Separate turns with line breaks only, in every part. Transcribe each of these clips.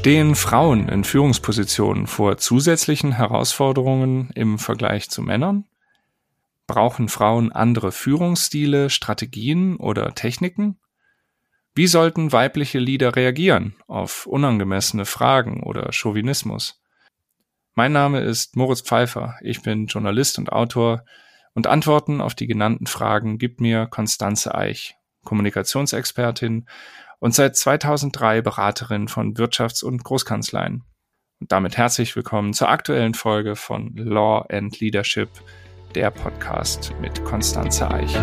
Stehen Frauen in Führungspositionen vor zusätzlichen Herausforderungen im Vergleich zu Männern? Brauchen Frauen andere Führungsstile, Strategien oder Techniken? Wie sollten weibliche Leader reagieren auf unangemessene Fragen oder Chauvinismus? Mein Name ist Moritz Pfeiffer, ich bin Journalist und Autor und Antworten auf die genannten Fragen gibt mir Konstanze Eich, Kommunikationsexpertin und seit 2003 Beraterin von Wirtschafts- und Großkanzleien. Und damit herzlich willkommen zur aktuellen Folge von Law and Leadership, der Podcast mit Konstanze Eich.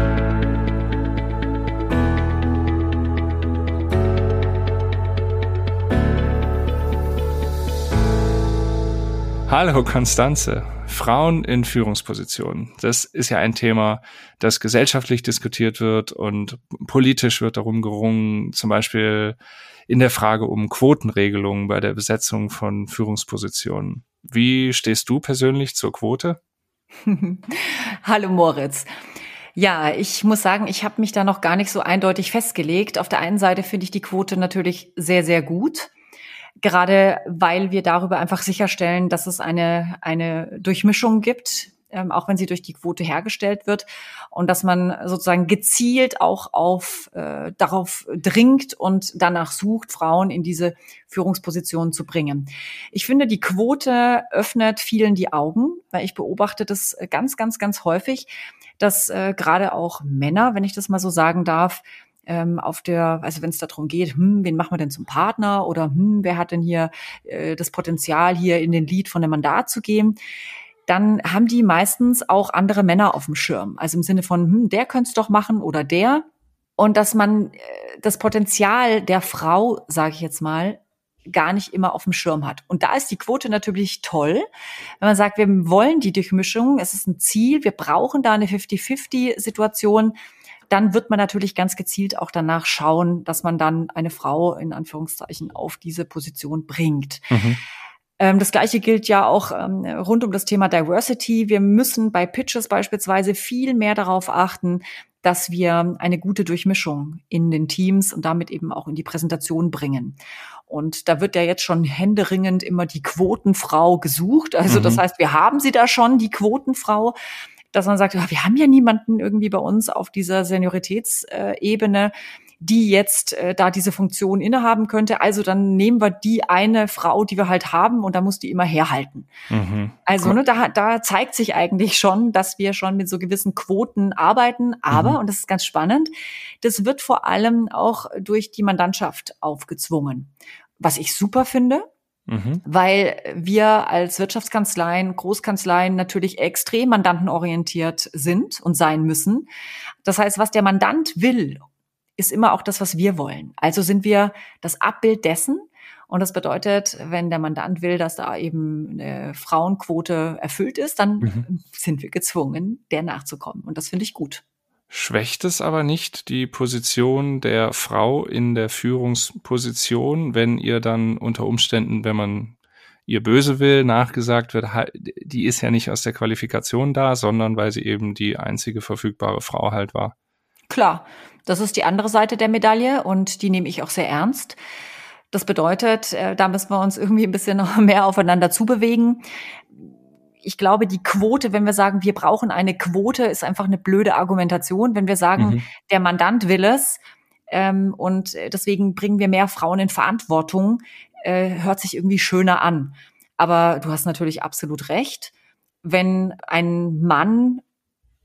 Hallo Konstanze. Frauen in Führungspositionen. Das ist ja ein Thema, das gesellschaftlich diskutiert wird und politisch wird darum gerungen, zum Beispiel in der Frage um Quotenregelungen bei der Besetzung von Führungspositionen. Wie stehst du persönlich zur Quote?
Hallo Moritz. Ja, ich muss sagen, ich habe mich da noch gar nicht so eindeutig festgelegt. Auf der einen Seite finde ich die Quote natürlich sehr, sehr gut gerade weil wir darüber einfach sicherstellen, dass es eine, eine Durchmischung gibt, ähm, auch wenn sie durch die Quote hergestellt wird und dass man sozusagen gezielt auch auf äh, darauf dringt und danach sucht, Frauen in diese Führungspositionen zu bringen. Ich finde, die Quote öffnet vielen die Augen, weil ich beobachte das ganz, ganz, ganz häufig, dass äh, gerade auch Männer, wenn ich das mal so sagen darf, ähm, auf der, also wenn es darum geht, hm, wen machen wir denn zum Partner oder hm, wer hat denn hier äh, das Potenzial, hier in den Lied von dem Mandat zu gehen, dann haben die meistens auch andere Männer auf dem Schirm. Also im Sinne von, hm, der könnte es doch machen oder der. Und dass man äh, das Potenzial der Frau, sage ich jetzt mal, gar nicht immer auf dem Schirm hat. Und da ist die Quote natürlich toll, wenn man sagt, wir wollen die Durchmischung, es ist ein Ziel, wir brauchen da eine 50-50-Situation, dann wird man natürlich ganz gezielt auch danach schauen, dass man dann eine Frau in Anführungszeichen auf diese Position bringt. Mhm. Ähm, das Gleiche gilt ja auch ähm, rund um das Thema Diversity. Wir müssen bei Pitches beispielsweise viel mehr darauf achten, dass wir eine gute Durchmischung in den Teams und damit eben auch in die Präsentation bringen. Und da wird ja jetzt schon händeringend immer die Quotenfrau gesucht. Also mhm. das heißt, wir haben sie da schon, die Quotenfrau dass man sagt, wir haben ja niemanden irgendwie bei uns auf dieser Senioritätsebene, die jetzt äh, da diese Funktion innehaben könnte. Also dann nehmen wir die eine Frau, die wir halt haben, und da muss die immer herhalten. Mhm. Also ne, da, da zeigt sich eigentlich schon, dass wir schon mit so gewissen Quoten arbeiten. Aber, mhm. und das ist ganz spannend, das wird vor allem auch durch die Mandantschaft aufgezwungen. Was ich super finde, Mhm. Weil wir als Wirtschaftskanzleien, Großkanzleien natürlich extrem mandantenorientiert sind und sein müssen. Das heißt, was der Mandant will, ist immer auch das, was wir wollen. Also sind wir das Abbild dessen. Und das bedeutet, wenn der Mandant will, dass da eben eine Frauenquote erfüllt ist, dann mhm. sind wir gezwungen, der nachzukommen. Und das finde ich gut.
Schwächt es aber nicht die Position der Frau in der Führungsposition, wenn ihr dann unter Umständen, wenn man ihr böse will, nachgesagt wird, die ist ja nicht aus der Qualifikation da, sondern weil sie eben die einzige verfügbare Frau halt war.
Klar, das ist die andere Seite der Medaille und die nehme ich auch sehr ernst. Das bedeutet, äh, da müssen wir uns irgendwie ein bisschen noch mehr aufeinander zubewegen ich glaube, die Quote, wenn wir sagen, wir brauchen eine Quote, ist einfach eine blöde Argumentation. Wenn wir sagen, mhm. der Mandant will es ähm, und deswegen bringen wir mehr Frauen in Verantwortung, äh, hört sich irgendwie schöner an. Aber du hast natürlich absolut recht. Wenn ein Mann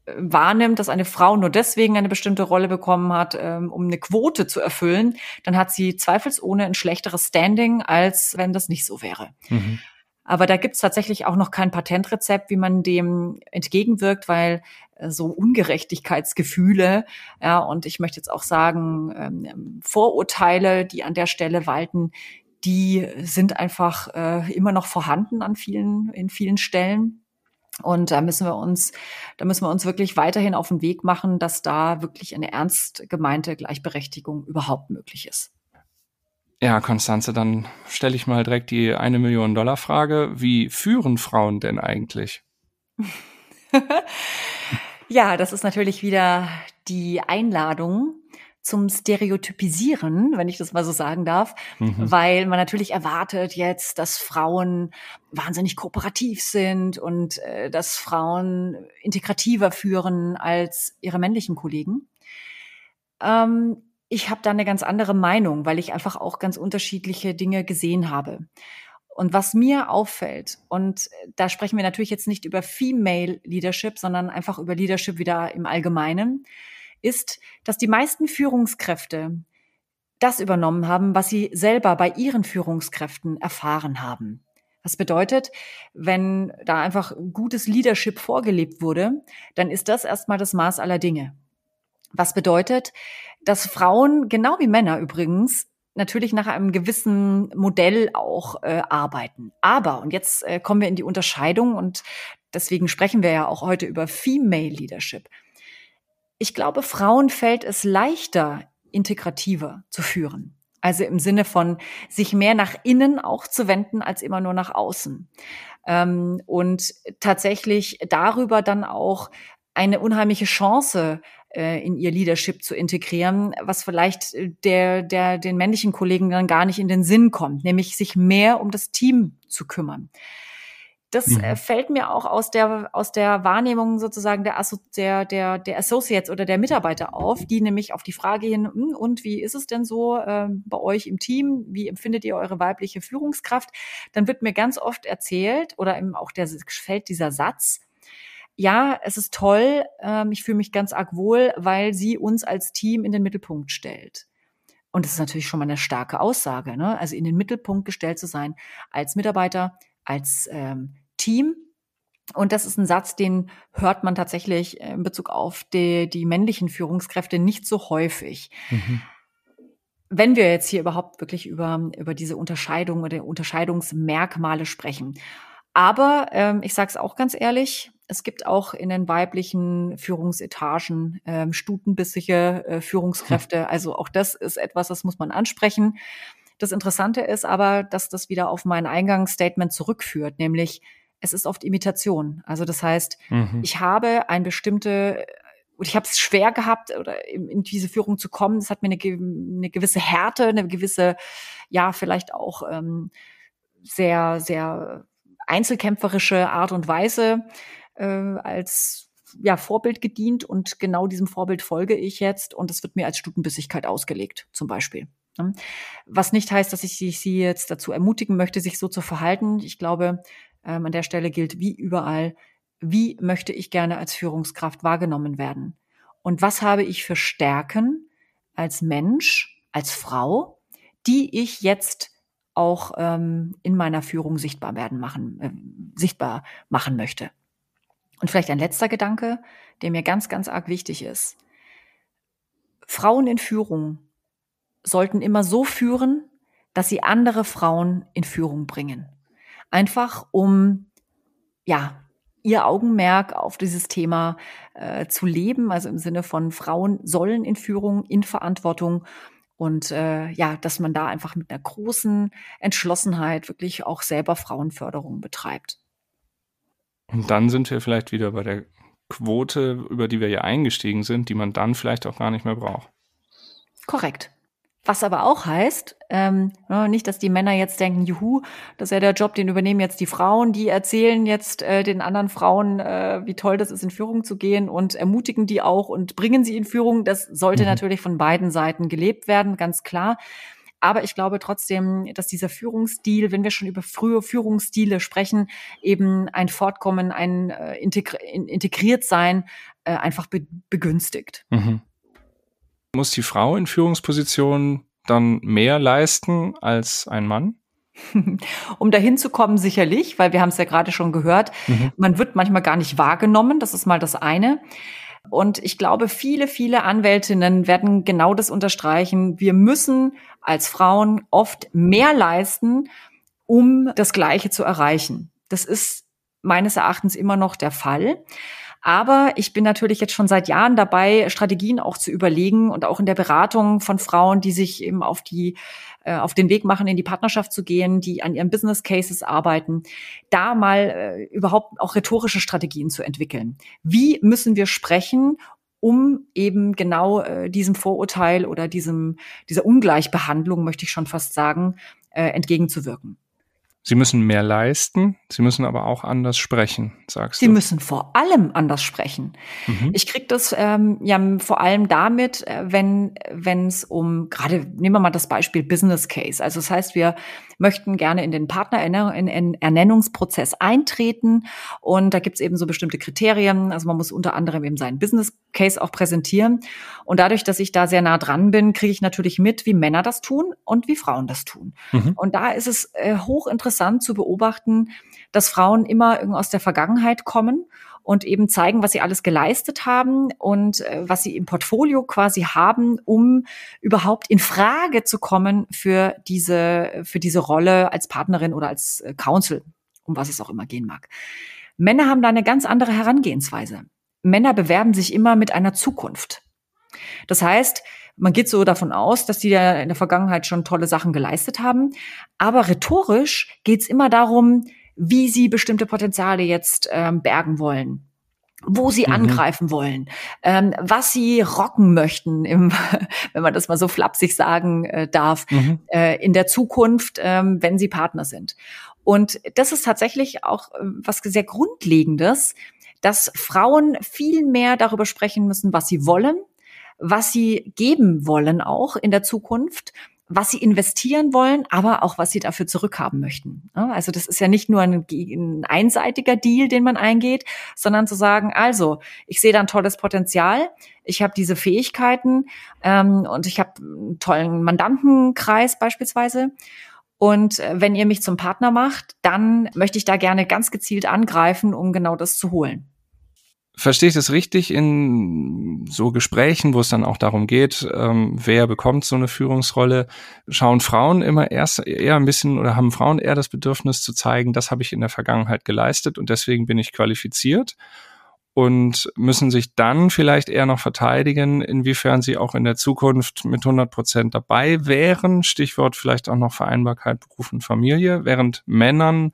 äh, wahrnimmt, dass eine Frau nur deswegen eine bestimmte Rolle bekommen hat, ähm, um eine Quote zu erfüllen, dann hat sie zweifelsohne ein schlechteres Standing, als wenn das nicht so wäre. Mhm. Aber da gibt's tatsächlich auch noch kein Patentrezept, wie man dem entgegenwirkt, weil äh, so Ungerechtigkeitsgefühle, ja, und ich möchte jetzt auch sagen, ähm, Vorurteile, die an der Stelle walten, die sind einfach äh, immer noch vorhanden an vielen, in vielen Stellen. Und da müssen wir uns, da müssen wir uns wirklich weiterhin auf den Weg machen, dass da wirklich eine ernst gemeinte Gleichberechtigung überhaupt möglich ist.
Ja, Konstanze, dann stelle ich mal direkt die eine Million Dollar Frage. Wie führen Frauen denn eigentlich?
ja, das ist natürlich wieder die Einladung zum Stereotypisieren, wenn ich das mal so sagen darf, mhm. weil man natürlich erwartet jetzt, dass Frauen wahnsinnig kooperativ sind und äh, dass Frauen integrativer führen als ihre männlichen Kollegen. Ähm, ich habe da eine ganz andere Meinung, weil ich einfach auch ganz unterschiedliche Dinge gesehen habe. Und was mir auffällt, und da sprechen wir natürlich jetzt nicht über Female Leadership, sondern einfach über Leadership wieder im Allgemeinen, ist, dass die meisten Führungskräfte das übernommen haben, was sie selber bei ihren Führungskräften erfahren haben. Das bedeutet, wenn da einfach gutes Leadership vorgelebt wurde, dann ist das erstmal das Maß aller Dinge. Was bedeutet, dass Frauen, genau wie Männer übrigens, natürlich nach einem gewissen Modell auch äh, arbeiten. Aber, und jetzt äh, kommen wir in die Unterscheidung und deswegen sprechen wir ja auch heute über Female Leadership. Ich glaube, Frauen fällt es leichter, integrativer zu führen. Also im Sinne von sich mehr nach innen auch zu wenden als immer nur nach außen. Ähm, und tatsächlich darüber dann auch eine unheimliche Chance äh, in ihr Leadership zu integrieren, was vielleicht äh, der, der, den männlichen Kollegen dann gar nicht in den Sinn kommt, nämlich sich mehr um das Team zu kümmern. Das mhm. Äh, fällt mir auch aus der, aus der Wahrnehmung sozusagen der, der, der, der Associates oder der Mitarbeiter auf, die nämlich auf die Frage hin, hm, und wie ist es denn so äh, bei euch im Team? Wie empfindet ihr eure weibliche Führungskraft? Dann wird mir ganz oft erzählt oder eben auch der, fällt dieser Satz, ja, es ist toll, ähm, ich fühle mich ganz arg wohl, weil sie uns als Team in den Mittelpunkt stellt. Und das ist natürlich schon mal eine starke Aussage, ne? Also in den Mittelpunkt gestellt zu sein als Mitarbeiter, als ähm, Team. Und das ist ein Satz, den hört man tatsächlich in Bezug auf die, die männlichen Führungskräfte nicht so häufig. Mhm. Wenn wir jetzt hier überhaupt wirklich über, über diese Unterscheidung oder Unterscheidungsmerkmale sprechen. Aber ähm, ich sage es auch ganz ehrlich, es gibt auch in den weiblichen Führungsetagen ähm, stutenbissige äh, Führungskräfte. Hm. Also auch das ist etwas, das muss man ansprechen. Das Interessante ist aber, dass das wieder auf mein Eingangsstatement zurückführt, nämlich es ist oft Imitation. Also das heißt, mhm. ich habe ein bestimmte und ich habe es schwer gehabt, oder in, in, diese Führung zu kommen. Das hat mir eine, eine, gewisse Härte, eine gewisse, ja, vielleicht auch ähm, sehr, sehr einzelkämpferische Art und Weise äh, als ja, Vorbild gedient und genau diesem Vorbild folge ich jetzt und es wird mir als Stutenbissigkeit ausgelegt, zum Beispiel. Ne? Was nicht heißt, dass ich Sie jetzt dazu ermutigen möchte, sich so zu verhalten. Ich glaube, ähm, an der Stelle gilt wie überall, wie möchte ich gerne als Führungskraft wahrgenommen werden? Und was habe ich für Stärken als Mensch, als Frau, die ich jetzt auch ähm, in meiner Führung sichtbar werden machen, äh, sichtbar machen möchte? Und vielleicht ein letzter Gedanke, der mir ganz, ganz arg wichtig ist. Frauen in Führung sollten immer so führen, dass sie andere Frauen in Führung bringen. Einfach um, ja, ihr Augenmerk auf dieses Thema äh, zu leben, also im Sinne von Frauen sollen in Führung, in Verantwortung und äh, ja, dass man da einfach mit einer großen Entschlossenheit wirklich auch selber Frauenförderung betreibt.
Und dann sind wir vielleicht wieder bei der Quote, über die wir ja eingestiegen sind, die man dann vielleicht auch gar nicht mehr braucht.
Korrekt. Was aber auch heißt, ähm, ne, nicht, dass die Männer jetzt denken, juhu, das ist ja der Job, den übernehmen jetzt die Frauen, die erzählen jetzt äh, den anderen Frauen, äh, wie toll das ist, in Führung zu gehen und ermutigen die auch und bringen sie in Führung. Das sollte mhm. natürlich von beiden Seiten gelebt werden, ganz klar. Aber ich glaube trotzdem, dass dieser Führungsstil, wenn wir schon über frühe Führungsstile sprechen, eben ein Fortkommen, ein äh, integri integriert sein, äh, einfach be begünstigt. Mhm.
Muss die Frau in Führungspositionen dann mehr leisten als ein Mann?
um dahin zu kommen, sicherlich, weil wir haben es ja gerade schon gehört, mhm. man wird manchmal gar nicht wahrgenommen, das ist mal das eine. Und ich glaube, viele, viele Anwältinnen werden genau das unterstreichen. Wir müssen als Frauen oft mehr leisten, um das Gleiche zu erreichen. Das ist meines Erachtens immer noch der Fall. Aber ich bin natürlich jetzt schon seit Jahren dabei, Strategien auch zu überlegen und auch in der Beratung von Frauen, die sich eben auf die äh, auf den Weg machen, in die Partnerschaft zu gehen, die an ihren Business Cases arbeiten, da mal äh, überhaupt auch rhetorische Strategien zu entwickeln. Wie müssen wir sprechen, um eben genau äh, diesem Vorurteil oder diesem, dieser Ungleichbehandlung, möchte ich schon fast sagen, äh, entgegenzuwirken.
Sie müssen mehr leisten, sie müssen aber auch anders sprechen, sagst
sie
du.
Sie müssen vor allem anders sprechen. Mhm. Ich krieg das ähm, ja vor allem damit, äh, wenn wenn es um gerade nehmen wir mal das Beispiel Business Case. Also das heißt, wir möchten gerne in den Partnerernennungsprozess eintreten und da gibt's eben so bestimmte Kriterien. Also man muss unter anderem eben seinen Business Case auch präsentieren und dadurch, dass ich da sehr nah dran bin, kriege ich natürlich mit, wie Männer das tun und wie Frauen das tun. Mhm. Und da ist es äh, hochinteressant interessant zu beobachten, dass Frauen immer aus der Vergangenheit kommen und eben zeigen, was sie alles geleistet haben und äh, was sie im Portfolio quasi haben, um überhaupt in Frage zu kommen für diese, für diese Rolle als Partnerin oder als äh, Counsel, um was es auch immer gehen mag. Männer haben da eine ganz andere Herangehensweise. Männer bewerben sich immer mit einer Zukunft. Das heißt, man geht so davon aus, dass die ja in der Vergangenheit schon tolle Sachen geleistet haben. Aber rhetorisch geht es immer darum, wie sie bestimmte Potenziale jetzt ähm, bergen wollen wo sie mhm. angreifen wollen, ähm, was sie rocken möchten, im, wenn man das mal so flapsig sagen äh, darf, mhm. äh, in der Zukunft, ähm, wenn sie Partner sind. Und das ist tatsächlich auch äh, was sehr Grundlegendes, dass Frauen viel mehr darüber sprechen müssen, was sie wollen, was sie geben wollen auch in der Zukunft was sie investieren wollen, aber auch was sie dafür zurückhaben möchten. Also das ist ja nicht nur ein, ein, einseitiger Deal, den man eingeht, sondern zu sagen, also ich sehe da ein tolles Potenzial, ich habe diese Fähigkeiten ähm, und ich habe einen tollen Mandantenkreis beispielsweise. Und äh, wenn ihr mich zum Partner macht, dann möchte ich da gerne ganz gezielt angreifen, um genau das zu holen.
Verstehe ich das richtig in so Gesprächen, wo es dann auch darum geht, ähm, wer bekommt so eine Führungsrolle? Schauen Frauen immer erst eher ein bisschen oder haben Frauen eher das Bedürfnis zu zeigen, das habe ich in der Vergangenheit geleistet und deswegen bin ich qualifiziert und müssen sich dann vielleicht eher noch verteidigen, inwiefern sie auch in der Zukunft mit 100 Prozent dabei wären. Stichwort vielleicht auch noch Vereinbarkeit Beruf und Familie, während Männern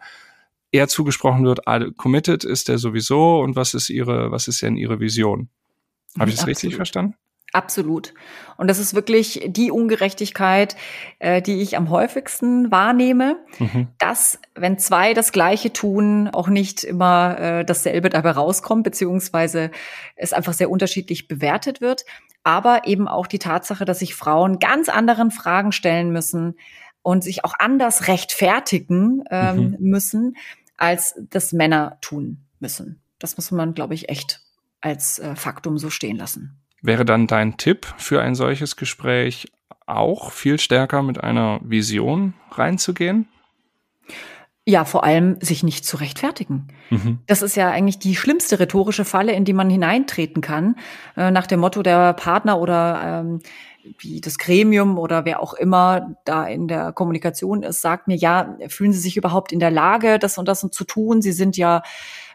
eher zugesprochen wird, committed ist der sowieso und was ist ihre, was ist denn ihre Vision? Habe ich das richtig verstanden?
Absolut. Und das ist wirklich die Ungerechtigkeit, äh, die ich am häufigsten wahrnehme, mhm. dass, wenn zwei das Gleiche tun, auch nicht immer äh, dasselbe dabei rauskommt, beziehungsweise es einfach sehr unterschiedlich bewertet wird. Aber eben auch die Tatsache, dass sich Frauen ganz anderen Fragen stellen müssen, und sich auch anders rechtfertigen ähm, mhm. müssen, als das Männer tun müssen. Das muss man, glaube ich, echt als äh, Faktum so stehen lassen.
Wäre dann dein Tipp für ein solches Gespräch auch viel stärker mit einer Vision reinzugehen?
Ja, vor allem sich nicht zu rechtfertigen. Mhm. Das ist ja eigentlich die schlimmste rhetorische Falle, in die man hineintreten kann. Äh, nach dem Motto, der Partner oder ähm, wie das Gremium oder wer auch immer da in der Kommunikation ist, sagt mir, ja, fühlen Sie sich überhaupt in der Lage, das und das und zu tun? Sie sind ja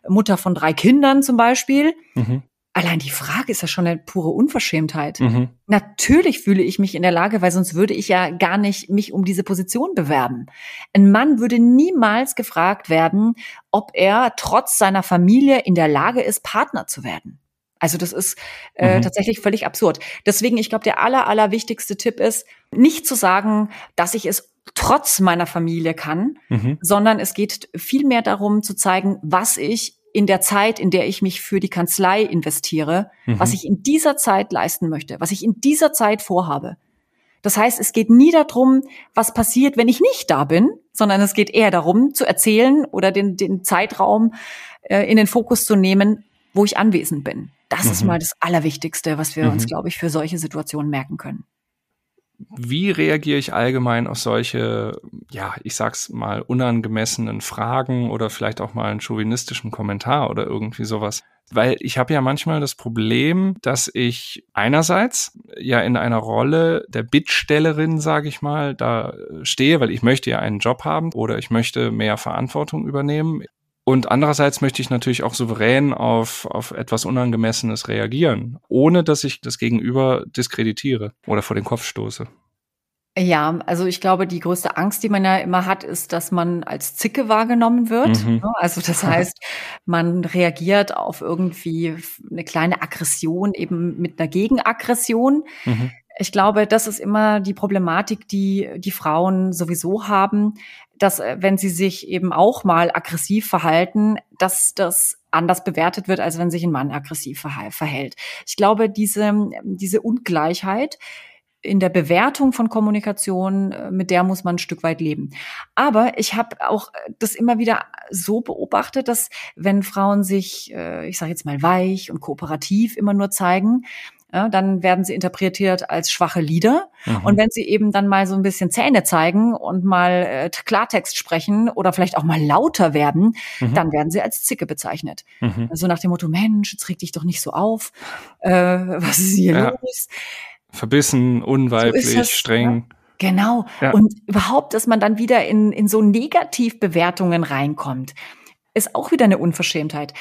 Mutter von drei Kindern zum Beispiel. Mhm. Allein die Frage ist ja schon eine pure Unverschämtheit. Mhm. Natürlich fühle ich mich in der Lage, weil sonst würde ich ja gar nicht mich um diese Position bewerben. Ein Mann würde niemals gefragt werden, ob er trotz seiner Familie in der Lage ist, Partner zu werden. Also das ist äh, mhm. tatsächlich völlig absurd. Deswegen, ich glaube, der aller, aller wichtigste Tipp ist, nicht zu sagen, dass ich es trotz meiner Familie kann, mhm. sondern es geht vielmehr darum zu zeigen, was ich in der Zeit, in der ich mich für die Kanzlei investiere, mhm. was ich in dieser Zeit leisten möchte, was ich in dieser Zeit vorhabe. Das heißt, es geht nie darum, was passiert, wenn ich nicht da bin, sondern es geht eher darum, zu erzählen oder den, den Zeitraum äh, in den Fokus zu nehmen, wo ich anwesend bin. Das mhm. ist mal das Allerwichtigste, was wir mhm. uns, glaube ich, für solche Situationen merken können.
Wie reagiere ich allgemein auf solche, ja, ich sag's mal, unangemessenen Fragen oder vielleicht auch mal einen chauvinistischen Kommentar oder irgendwie sowas? Weil ich habe ja manchmal das Problem, dass ich einerseits ja in einer Rolle der Bittstellerin, sage ich mal, da stehe, weil ich möchte ja einen Job haben oder ich möchte mehr Verantwortung übernehmen. Und andererseits möchte ich natürlich auch souverän auf, auf etwas Unangemessenes reagieren, ohne dass ich das Gegenüber diskreditiere oder vor den Kopf stoße.
Ja, also ich glaube, die größte Angst, die man ja immer hat, ist, dass man als Zicke wahrgenommen wird. Mhm. Ne? Also das heißt, man reagiert auf irgendwie eine kleine Aggression eben mit einer Gegenaggression. Mhm. Ich glaube, das ist immer die Problematik, die die Frauen sowieso haben, dass äh, wenn sie sich eben auch mal aggressiv verhalten, dass das anders bewertet wird, als wenn sich ein Mann aggressiv verhält. Ich glaube, diese, diese Ungleichheit, in der Bewertung von Kommunikation, äh, mit der muss man ein Stück weit leben. Aber ich habe auch das immer wieder so beobachtet, dass wenn Frauen sich, äh, ich sage jetzt mal weich und kooperativ immer nur zeigen, ja, dann werden sie interpretiert als schwache Lieder. Mhm. Und wenn sie eben dann mal so ein bisschen Zähne zeigen und mal äh, Klartext sprechen oder vielleicht auch mal lauter werden, mhm. dann werden sie als Zicke bezeichnet. Mhm. Also nach dem Motto, Mensch, jetzt reg dich doch nicht so auf. Äh, was ist hier ja. los?
Verbissen, unweiblich, so streng.
Ja? Genau. Ja. Und überhaupt, dass man dann wieder in, in so Negativbewertungen reinkommt, ist auch wieder eine Unverschämtheit.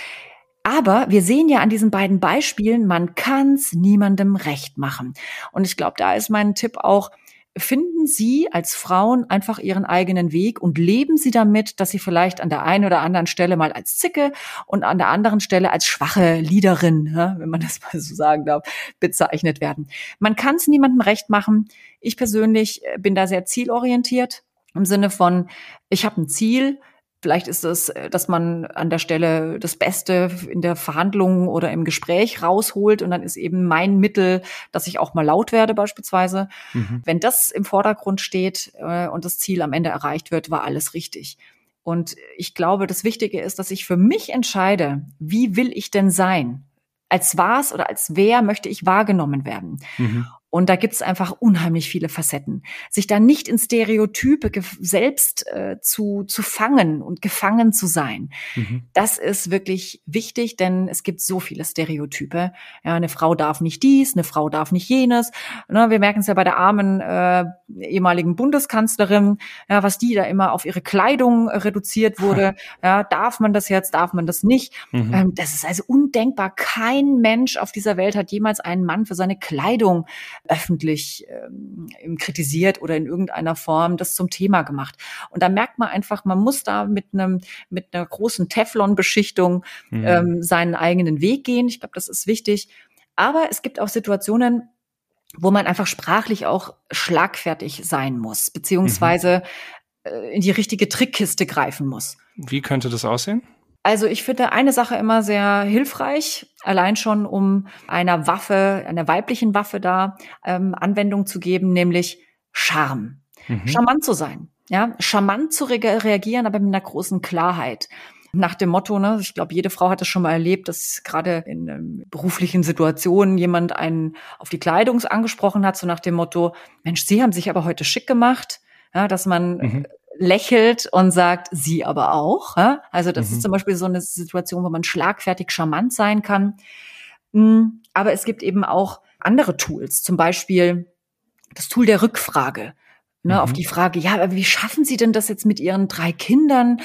Aber wir sehen ja an diesen beiden Beispielen, man kann es niemandem recht machen. Und ich glaube, da ist mein Tipp auch, finden Sie als Frauen einfach Ihren eigenen Weg und leben Sie damit, dass Sie vielleicht an der einen oder anderen Stelle mal als Zicke und an der anderen Stelle als schwache Liederin, wenn man das mal so sagen darf, bezeichnet werden. Man kann es niemandem recht machen. Ich persönlich äh, bin da sehr zielorientiert im Sinne von, ich habe ein Ziel, Vielleicht ist es, äh, dass man an der Stelle das Beste in der Verhandlung oder im Gespräch rausholt und dann ist eben mein Mittel, dass ich auch mal laut werde beispielsweise. Mhm. Wenn das im Vordergrund steht äh, und das Ziel am Ende erreicht wird, war alles richtig. Und ich glaube, das Wichtige ist, dass ich für mich entscheide, wie will ich denn sein? Als was oder als wer möchte ich wahrgenommen werden? Mhm. Und da gibt es einfach unheimlich viele Facetten. Sich da nicht in Stereotype selbst äh, zu, zu fangen und gefangen zu sein, mhm. das ist wirklich wichtig, denn es gibt so viele Stereotype. Ja, eine Frau darf nicht dies, eine Frau darf nicht jenes. Ne, wir merken es ja bei der armen äh, ehemaligen Bundeskanzlerin, ja, was die da immer auf ihre Kleidung reduziert wurde. Ja, darf man das jetzt, darf man das nicht? Mhm. Ähm, das ist also undenkbar. Kein Mensch auf dieser Welt hat jemals einen Mann für seine Kleidung öffentlich ähm, kritisiert oder in irgendeiner Form das zum Thema gemacht. Und da merkt man einfach, man muss da mit einem mit einer großen Teflon-Beschichtung mhm. ähm, seinen eigenen Weg gehen. Ich glaube, das ist wichtig. Aber es gibt auch Situationen, wo man einfach sprachlich auch schlagfertig sein muss, beziehungsweise mhm. äh, in die richtige Trickkiste greifen muss.
Wie könnte das aussehen?
Also ich finde eine Sache immer sehr hilfreich, allein schon um einer Waffe, einer weiblichen Waffe da ähm, Anwendung zu geben, nämlich Charme. Mhm. Charmant zu sein, ja, charmant zu re reagieren, aber mit einer großen Klarheit. Nach dem Motto, ne, ich glaube, jede Frau hat es schon mal erlebt, dass gerade in ähm, beruflichen Situationen jemand einen auf die Kleidung angesprochen hat, so nach dem Motto, Mensch, Sie haben sich aber heute schick gemacht. Ja, dass man mhm lächelt und sagt, sie aber auch. Also das mhm. ist zum Beispiel so eine Situation, wo man schlagfertig charmant sein kann. Mm, aber es gibt eben auch andere Tools, zum Beispiel das Tool der Rückfrage. Ne, mhm. Auf die Frage, ja, aber wie schaffen Sie denn das jetzt mit Ihren drei Kindern?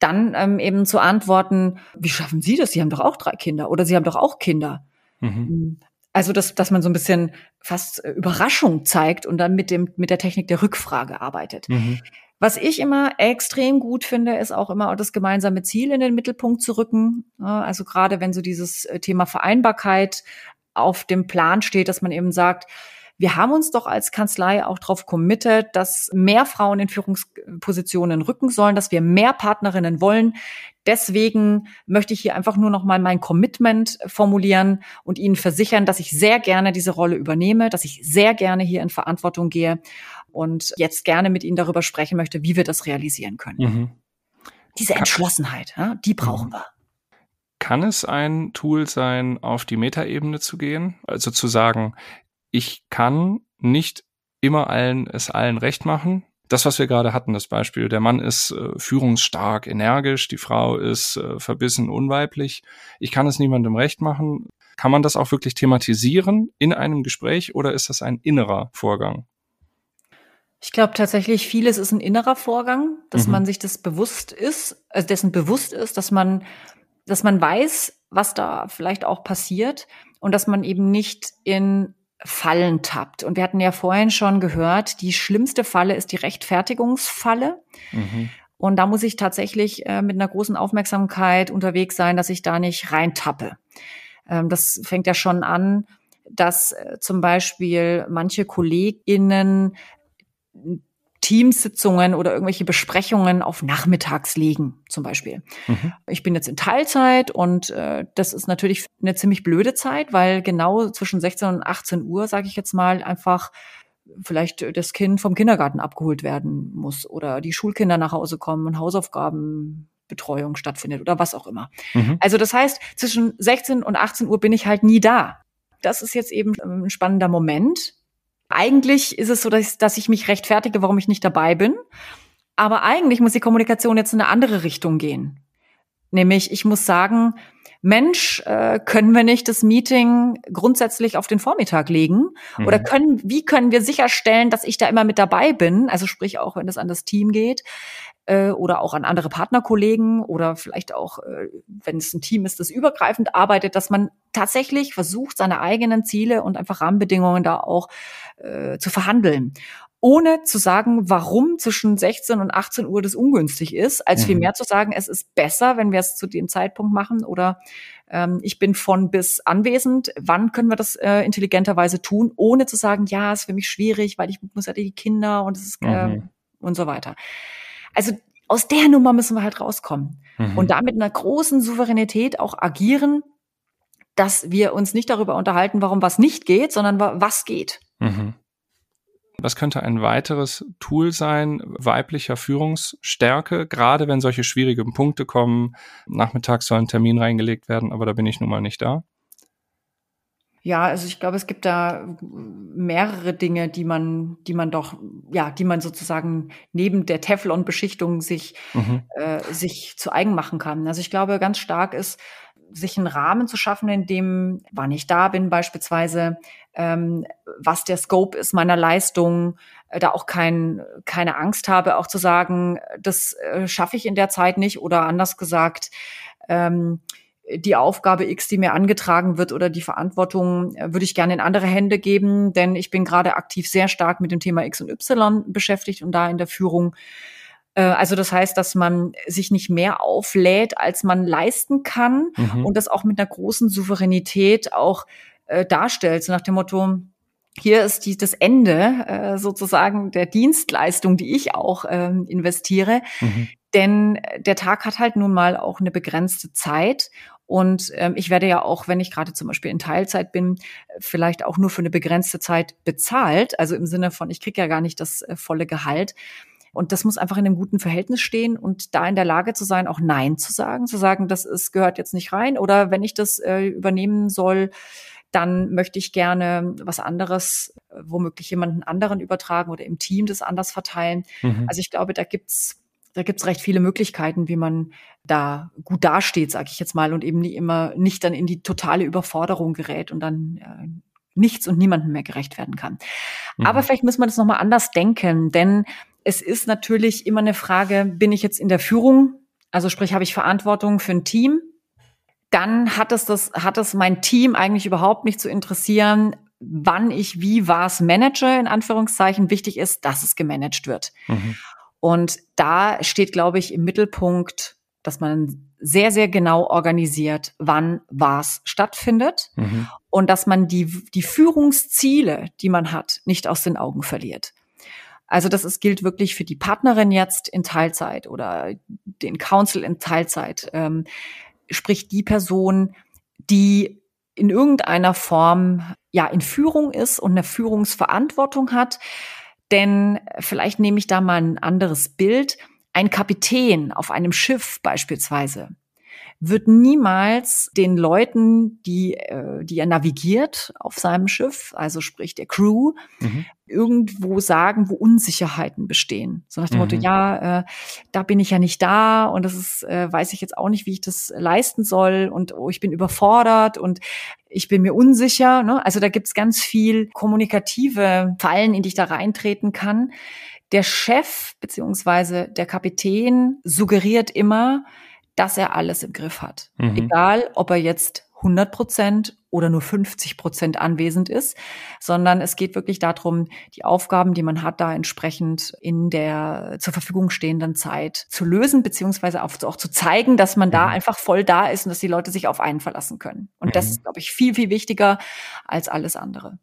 Dann ähm, eben zu antworten, wie schaffen Sie das? Sie haben doch auch drei Kinder oder Sie haben doch auch Kinder. Mhm. Mm, also, dass, dass man so ein bisschen fast äh, Überraschung zeigt und dann mit dem, mit der Technik der Rückfrage arbeitet. Mhm. Was ich immer extrem gut finde, ist auch immer das gemeinsame Ziel in den Mittelpunkt zu rücken. Also gerade wenn so dieses äh, Thema Vereinbarkeit auf dem Plan steht, dass man eben sagt, wir haben uns doch als Kanzlei auch darauf committed, dass mehr Frauen in Führungspositionen rücken sollen, dass wir mehr Partnerinnen wollen. Deswegen möchte ich hier einfach nur noch mal mein Commitment formulieren und Ihnen versichern, dass ich sehr gerne diese Rolle übernehme, dass ich sehr gerne hier in Verantwortung gehe und jetzt gerne mit Ihnen darüber sprechen möchte, wie wir das realisieren können. Mhm. Diese Entschlossenheit, ja, die brauchen mhm. wir.
Kann es ein Tool sein, auf die Metaebene zu gehen? Also zu sagen, ich kann nicht immer allen es allen recht machen. Das, was wir gerade hatten, das Beispiel, der Mann ist äh, führungsstark, energisch, die Frau ist äh, verbissen, unweiblich. Ich kann es niemandem recht machen. Kann man das auch wirklich thematisieren in einem Gespräch oder ist das ein innerer Vorgang?
Ich glaube tatsächlich, vieles ist ein innerer Vorgang, dass mhm. man sich das bewusst ist, also dessen bewusst ist, dass man, dass man weiß, was da vielleicht auch passiert und dass man eben nicht in Fallen tappt. Und wir hatten ja vorhin schon gehört, die schlimmste Falle ist die Rechtfertigungsfalle. Mhm. Und da muss ich tatsächlich äh, mit einer großen Aufmerksamkeit unterwegs sein, dass ich da nicht reintappe. Ähm, das fängt ja schon an, dass äh, zum Beispiel manche KollegInnen Teamsitzungen oder irgendwelche Besprechungen auf nachmittags legen, zum Beispiel. Mhm. Ich bin jetzt in Teilzeit und äh, das ist natürlich eine ziemlich blöde Zeit, weil genau zwischen 16 und 18 Uhr, sage ich jetzt mal, einfach vielleicht das Kind vom Kindergarten abgeholt werden muss oder die Schulkinder nach Hause kommen und Hausaufgabenbetreuung stattfindet oder was auch immer. Mhm. Also das heißt, zwischen 16 und 18 Uhr bin ich halt nie da. Das ist jetzt eben ein spannender Moment. Eigentlich ist es so, dass ich, dass ich mich rechtfertige, warum ich nicht dabei bin. Aber eigentlich muss die Kommunikation jetzt in eine andere Richtung gehen. Nämlich, ich muss sagen, Mensch, äh, können wir nicht das Meeting grundsätzlich auf den Vormittag legen? Mhm. Oder können, wie können wir sicherstellen, dass ich da immer mit dabei bin? Also sprich auch, wenn es an das Team geht äh, oder auch an andere Partnerkollegen oder vielleicht auch, äh, wenn es ein Team ist, das übergreifend arbeitet, dass man tatsächlich versucht, seine eigenen Ziele und einfach Rahmenbedingungen da auch äh, zu verhandeln ohne zu sagen, warum zwischen 16 und 18 Uhr das ungünstig ist, als mhm. vielmehr zu sagen, es ist besser, wenn wir es zu dem Zeitpunkt machen oder ähm, ich bin von bis anwesend. Wann können wir das äh, intelligenterweise tun, ohne zu sagen, ja, ist für mich schwierig, weil ich muss ja die Kinder und es ist äh, mhm. und so weiter. Also aus der Nummer müssen wir halt rauskommen mhm. und damit einer großen Souveränität auch agieren, dass wir uns nicht darüber unterhalten, warum was nicht geht, sondern was geht. Mhm.
Was könnte ein weiteres Tool sein, weiblicher Führungsstärke, gerade wenn solche schwierigen Punkte kommen? Nachmittags soll ein Termin reingelegt werden, aber da bin ich nun mal nicht da.
Ja, also ich glaube, es gibt da mehrere Dinge, die man, die man doch, ja, die man sozusagen neben der Teflon-Beschichtung sich, mhm. äh, sich zu eigen machen kann. Also ich glaube, ganz stark ist, sich einen Rahmen zu schaffen, in dem, wann ich da bin, beispielsweise, ähm, was der Scope ist meiner Leistung, äh, da auch kein, keine Angst habe, auch zu sagen, das äh, schaffe ich in der Zeit nicht oder anders gesagt, ähm, die Aufgabe X, die mir angetragen wird oder die Verantwortung äh, würde ich gerne in andere Hände geben, denn ich bin gerade aktiv sehr stark mit dem Thema X und Y beschäftigt und da in der Führung. Äh, also das heißt, dass man sich nicht mehr auflädt, als man leisten kann mhm. und das auch mit einer großen Souveränität auch äh, darstellt, so nach dem Motto, hier ist die, das Ende äh, sozusagen der Dienstleistung, die ich auch ähm, investiere. Mhm. Denn der Tag hat halt nun mal auch eine begrenzte Zeit. Und ähm, ich werde ja auch, wenn ich gerade zum Beispiel in Teilzeit bin, vielleicht auch nur für eine begrenzte Zeit bezahlt. Also im Sinne von, ich kriege ja gar nicht das äh, volle Gehalt. Und das muss einfach in einem guten Verhältnis stehen und da in der Lage zu sein, auch Nein zu sagen, zu sagen, das ist, gehört jetzt nicht rein. Oder wenn ich das äh, übernehmen soll, dann möchte ich gerne was anderes, womöglich jemanden anderen übertragen oder im Team das anders verteilen. Mhm. Also ich glaube, da gibt's da gibt's recht viele Möglichkeiten, wie man da gut dasteht, sage ich jetzt mal, und eben nie immer nicht dann in die totale Überforderung gerät und dann äh, nichts und niemandem mehr gerecht werden kann. Mhm. Aber vielleicht muss man das nochmal anders denken, denn es ist natürlich immer eine Frage, bin ich jetzt in der Führung? Also sprich, habe ich Verantwortung für ein Team? dann hat es das, hat es mein Team eigentlich überhaupt nicht zu interessieren, wann ich wie was manage, in Anführungszeichen. Wichtig ist, dass es gemanagt wird. Mhm. Und da steht, glaube ich, im Mittelpunkt, dass man sehr, sehr genau organisiert, wann was stattfindet mhm. und dass man die, die Führungsziele, die man hat, nicht aus den Augen verliert. Also das ist, gilt wirklich für die Partnerin jetzt in Teilzeit oder den Council in Teilzeit. Ähm, sprich die Person, die in irgendeiner Form ja in Führung ist und eine Führungsverantwortung hat. Denn vielleicht nehme ich da mal ein anderes Bild. Ein Kapitän auf einem Schiff beispielsweise wird niemals den Leuten, die, äh, die er navigiert auf seinem Schiff, also sprich der Crew, mhm. irgendwo sagen, wo Unsicherheiten bestehen. So nach dem mhm. Motto, ja, äh, da bin ich ja nicht da und das ist, äh, weiß ich jetzt auch nicht, wie ich das leisten soll und oh, ich bin überfordert und ich bin mir unsicher. Ne? Also da gibt's ganz viel kommunikative Fallen, in die ich da reintreten kann. Der Chef beziehungsweise der Kapitän suggeriert immer, dass er alles im Griff hat. Mhm. Egal, ob er jetzt 100 Prozent oder nur 50 Prozent anwesend ist, sondern es geht wirklich darum, die Aufgaben, die man hat, da entsprechend in der zur Verfügung stehenden Zeit zu lösen, beziehungsweise auch, auch zu zeigen, dass man da mhm. einfach voll da ist und dass die Leute sich auf einen verlassen können. Und mhm. das ist, glaube ich, viel, viel wichtiger als alles andere.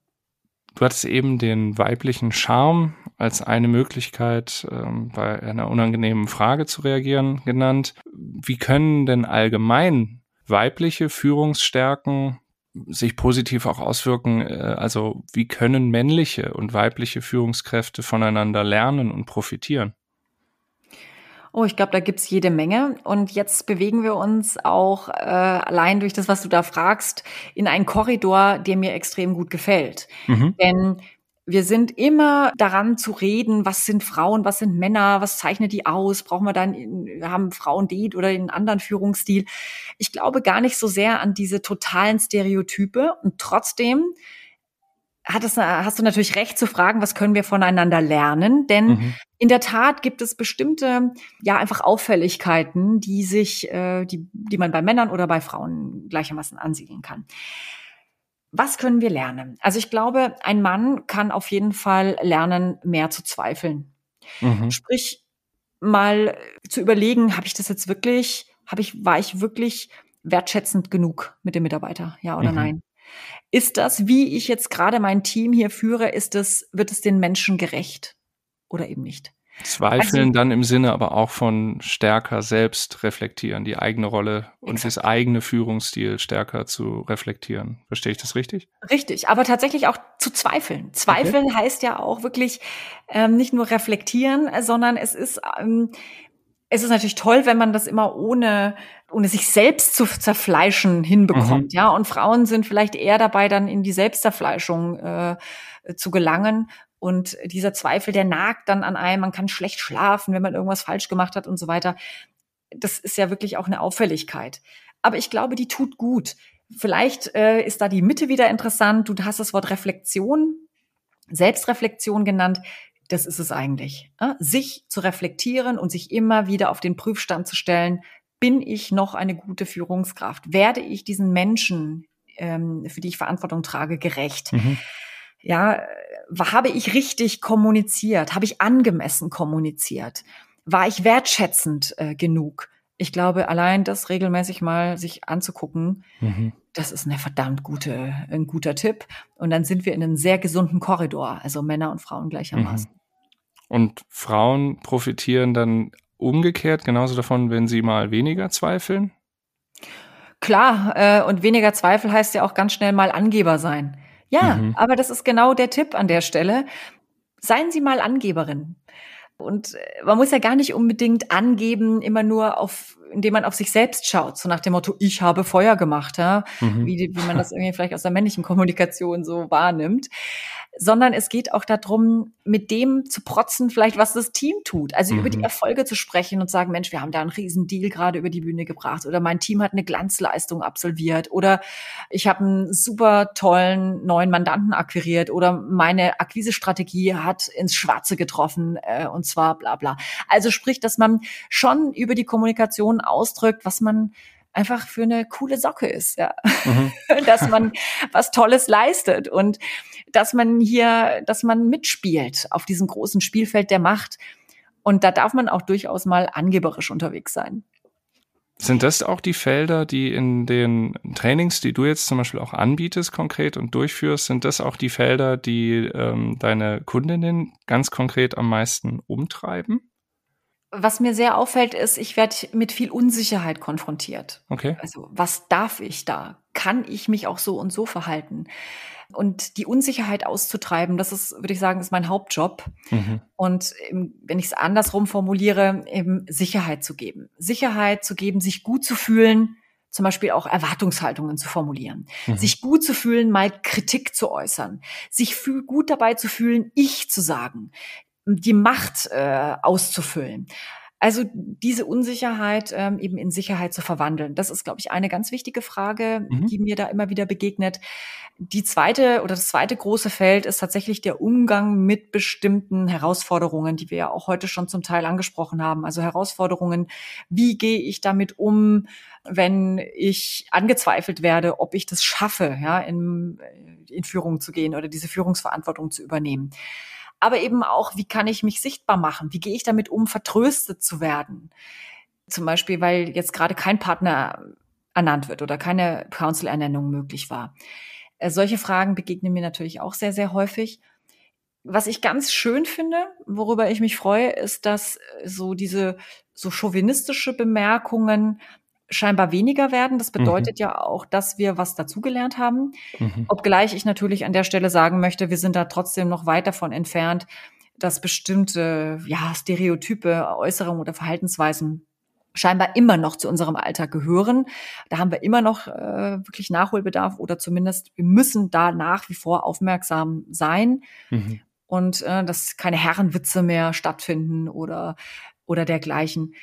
Du hattest eben den weiblichen Charme als eine Möglichkeit, ähm, bei einer unangenehmen Frage zu reagieren genannt. Wie können denn allgemein weibliche Führungsstärken sich positiv auch auswirken? Äh, also wie können männliche und weibliche Führungskräfte voneinander lernen und profitieren?
Oh, ich glaube, da gibt's jede Menge. Und jetzt bewegen wir uns auch äh, allein durch das, was du da fragst, in einen Korridor, der mir extrem gut gefällt. Mhm. Denn wir sind immer daran zu reden, was sind Frauen, was sind Männer, was zeichnet die aus, brauchen wir dann, haben Frauen die oder einen anderen Führungsstil. Ich glaube gar nicht so sehr an diese totalen Stereotype und trotzdem hat es, hast du natürlich recht zu fragen, was können wir voneinander lernen? Denn mhm. in der Tat gibt es bestimmte, ja, einfach Auffälligkeiten, die sich, äh, die, die man bei Männern oder bei Frauen gleichermaßen ansiedeln kann. Was können wir lernen? Also ich glaube, ein Mann kann auf jeden Fall lernen, mehr zu zweifeln. Mhm. Sprich, mal zu überlegen, habe ich das jetzt wirklich, habe ich, war ich wirklich wertschätzend genug mit dem Mitarbeiter, ja oder mhm. nein? Ist das, wie ich jetzt gerade mein Team hier führe, ist es, wird es den Menschen gerecht oder eben nicht?
Zweifeln also, dann im Sinne aber auch von stärker selbst reflektieren, die eigene Rolle und exakt. das eigene Führungsstil stärker zu reflektieren. Verstehe ich das richtig?
Richtig, aber tatsächlich auch zu zweifeln. Zweifeln okay. heißt ja auch wirklich ähm, nicht nur reflektieren, sondern es ist ähm, es ist natürlich toll, wenn man das immer ohne ohne sich selbst zu zerfleischen hinbekommt, mhm. ja. Und Frauen sind vielleicht eher dabei, dann in die Selbstzerfleischung äh, zu gelangen und dieser Zweifel, der nagt dann an einem, man kann schlecht schlafen, wenn man irgendwas falsch gemacht hat und so weiter. Das ist ja wirklich auch eine Auffälligkeit. Aber ich glaube, die tut gut. Vielleicht äh, ist da die Mitte wieder interessant. Du hast das Wort Reflexion, Selbstreflexion genannt. Das ist es eigentlich. Äh? Sich zu reflektieren und sich immer wieder auf den Prüfstand zu stellen. Bin ich noch eine gute Führungskraft? Werde ich diesen Menschen, ähm, für die ich Verantwortung trage, gerecht? Mhm. Ja, habe ich richtig kommuniziert? Habe ich angemessen kommuniziert? War ich wertschätzend äh, genug? Ich glaube, allein das regelmäßig mal sich anzugucken, mhm. das ist eine verdammt gute, ein guter Tipp. Und dann sind wir in einem sehr gesunden Korridor, also Männer und Frauen gleichermaßen. Mhm.
Und Frauen profitieren dann umgekehrt genauso davon, wenn sie mal weniger zweifeln?
Klar, äh, und weniger Zweifel heißt ja auch ganz schnell mal Angeber sein. Ja, mhm. aber das ist genau der Tipp an der Stelle. Seien Sie mal Angeberin. Und äh, man muss ja gar nicht unbedingt angeben, immer nur auf, indem man auf sich selbst schaut, so nach dem Motto, ich habe Feuer gemacht, ja, mhm. wie, wie man das irgendwie vielleicht aus der männlichen Kommunikation so wahrnimmt sondern es geht auch darum, mit dem zu protzen, vielleicht was das Team tut. Also mhm. über die mhm. Erfolge zu sprechen und sagen, Mensch, wir haben da einen riesen Deal gerade über die Bühne gebracht oder mein Team hat eine Glanzleistung absolviert oder ich habe einen super tollen neuen Mandanten akquiriert oder meine Akquisestrategie hat ins Schwarze getroffen äh, und zwar bla bla. Also sprich, dass man schon über die Kommunikation ausdrückt, was man einfach für eine coole Socke ist, ja. Mhm. dass man was Tolles leistet und dass man hier, dass man mitspielt auf diesem großen Spielfeld der Macht. Und da darf man auch durchaus mal angeberisch unterwegs sein.
Sind das auch die Felder, die in den Trainings, die du jetzt zum Beispiel auch anbietest, konkret und durchführst, sind das auch die Felder, die ähm, deine Kundinnen ganz konkret am meisten umtreiben?
Was mir sehr auffällt, ist, ich werde mit viel Unsicherheit konfrontiert.
Okay.
Also, was darf ich da? Kann ich mich auch so und so verhalten? Und die Unsicherheit auszutreiben, das ist, würde ich sagen, ist mein Hauptjob. Mhm. Und wenn ich es andersrum formuliere, eben Sicherheit zu geben. Sicherheit zu geben, sich gut zu fühlen, zum Beispiel auch Erwartungshaltungen zu formulieren, mhm. sich gut zu fühlen, mal Kritik zu äußern, sich gut dabei zu fühlen, ich zu sagen, die Macht äh, auszufüllen. Also diese Unsicherheit ähm, eben in Sicherheit zu verwandeln, das ist, glaube ich, eine ganz wichtige Frage, mhm. die mir da immer wieder begegnet. Die zweite oder das zweite große Feld ist tatsächlich der Umgang mit bestimmten Herausforderungen, die wir ja auch heute schon zum Teil angesprochen haben. Also Herausforderungen, wie gehe ich damit um, wenn ich angezweifelt werde, ob ich das schaffe, ja, in, in Führung zu gehen oder diese Führungsverantwortung zu übernehmen aber eben auch, wie kann ich mich sichtbar machen? Wie gehe ich damit um, vertröstet zu werden? Zum Beispiel, weil jetzt gerade kein Partner ernannt wird oder keine Council-Ernennung möglich war. Äh, solche Fragen begegnen mir natürlich auch sehr, sehr häufig. Was ich ganz schön finde, worüber ich mich freue, ist, dass so diese so chauvinistische Bemerkungen scheinbar weniger werden. Das mhm. bedeutet mhm. ja auch, dass wir was dazugelernt haben. Mhm. Obgleich ich natürlich an der Stelle sagen möchte, wir sind da trotzdem noch weit davon entfernt, dass bestimmte ja, Stereotype, Äußerungen oder Verhaltensweisen scheinbar immer noch zu unserem Alltag gehören. Da haben wir immer noch äh, wirklich Nachholbedarf oder zumindest wir müssen da nach wie vor aufmerksam sein mhm. und äh, dass keine Herrenwitze mehr stattfinden oder oder dergleichen.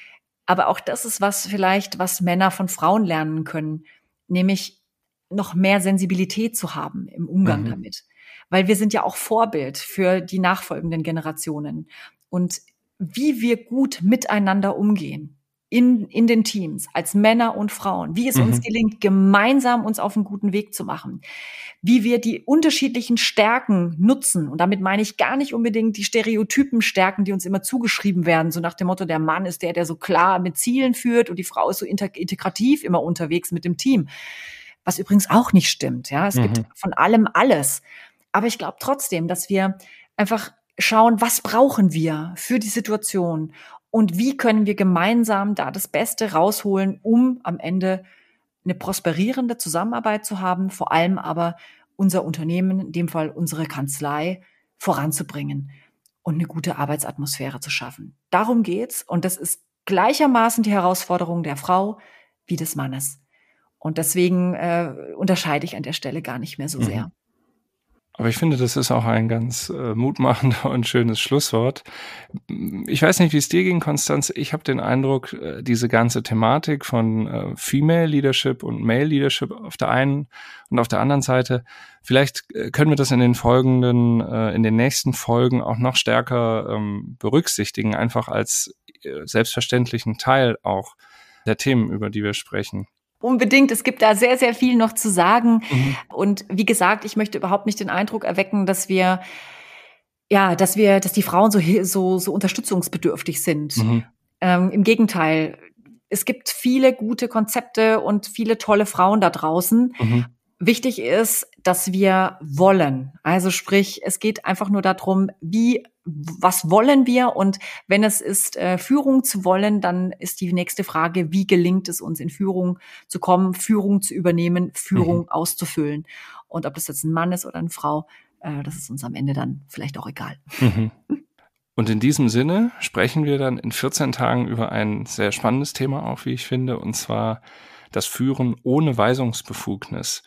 Aber auch das ist was vielleicht, was Männer von Frauen lernen können, nämlich noch mehr Sensibilität zu haben im Umgang mhm. damit. Weil wir sind ja auch Vorbild für die nachfolgenden Generationen. Und wie wir gut miteinander umgehen, in, in den Teams, als Männer und Frauen, wie es mhm. uns gelingt, gemeinsam uns auf einen guten Weg zu machen, wie wir die unterschiedlichen Stärken nutzen. Und damit meine ich gar nicht unbedingt die Stereotypen Stärken, die uns immer zugeschrieben werden, so nach dem Motto, der Mann ist der, der so klar mit Zielen führt und die Frau ist so integrativ immer unterwegs mit dem Team. Was übrigens auch nicht stimmt. Ja, es mhm. gibt von allem alles. Aber ich glaube trotzdem, dass wir einfach schauen, was brauchen wir für die Situation und wie können wir gemeinsam da das Beste rausholen, um am Ende eine prosperierende Zusammenarbeit zu haben, vor allem aber unser Unternehmen, in dem Fall unsere Kanzlei, voranzubringen und eine gute Arbeitsatmosphäre zu schaffen. Darum geht's und das ist gleichermaßen die Herausforderung der Frau wie des Mannes. Und deswegen äh, unterscheide ich an der Stelle gar nicht mehr so mhm. sehr.
Aber ich finde, das ist auch ein ganz äh, mutmachender und schönes Schlusswort. Ich weiß nicht, wie es dir ging, Konstanz. Ich habe den Eindruck, äh, diese ganze Thematik von äh, Female Leadership und Male Leadership auf der einen und auf der anderen Seite, vielleicht äh, können wir das in den folgenden, äh, in den nächsten Folgen auch noch stärker ähm, berücksichtigen, einfach als äh, selbstverständlichen Teil auch der Themen, über die wir sprechen.
Unbedingt. Es gibt da sehr, sehr viel noch zu sagen. Mhm. Und wie gesagt, ich möchte überhaupt nicht den Eindruck erwecken, dass wir, ja, dass wir, dass die Frauen so, so, so unterstützungsbedürftig sind. Mhm. Ähm, Im Gegenteil. Es gibt viele gute Konzepte und viele tolle Frauen da draußen. Mhm. Wichtig ist, dass wir wollen. Also sprich, es geht einfach nur darum, wie, was wollen wir? Und wenn es ist, äh, Führung zu wollen, dann ist die nächste Frage, wie gelingt es uns in Führung zu kommen, Führung zu übernehmen, Führung mhm. auszufüllen? Und ob das jetzt ein Mann ist oder eine Frau, äh, das ist uns am Ende dann vielleicht auch egal. Mhm.
Und in diesem Sinne sprechen wir dann in 14 Tagen über ein sehr spannendes Thema auch, wie ich finde, und zwar das Führen ohne Weisungsbefugnis.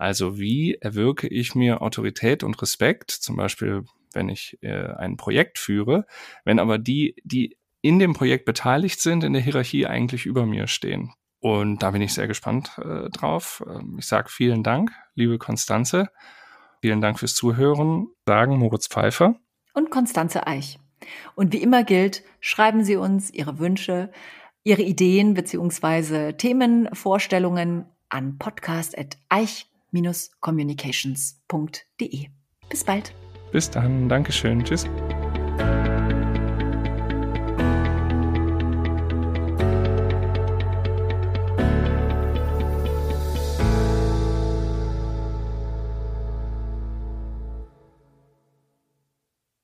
Also wie erwirke ich mir Autorität und Respekt, zum Beispiel wenn ich äh, ein Projekt führe, wenn aber die, die in dem Projekt beteiligt sind, in der Hierarchie eigentlich über mir stehen. Und da bin ich sehr gespannt äh, drauf. Ähm, ich sage vielen Dank, liebe Konstanze. Vielen Dank fürs Zuhören, sagen Moritz Pfeiffer.
Und Konstanze Eich. Und wie immer gilt, schreiben Sie uns Ihre Wünsche, Ihre Ideen beziehungsweise Themenvorstellungen an podcast.eich.de communicationsde Bis bald.
Bis dann. Dankeschön. Tschüss.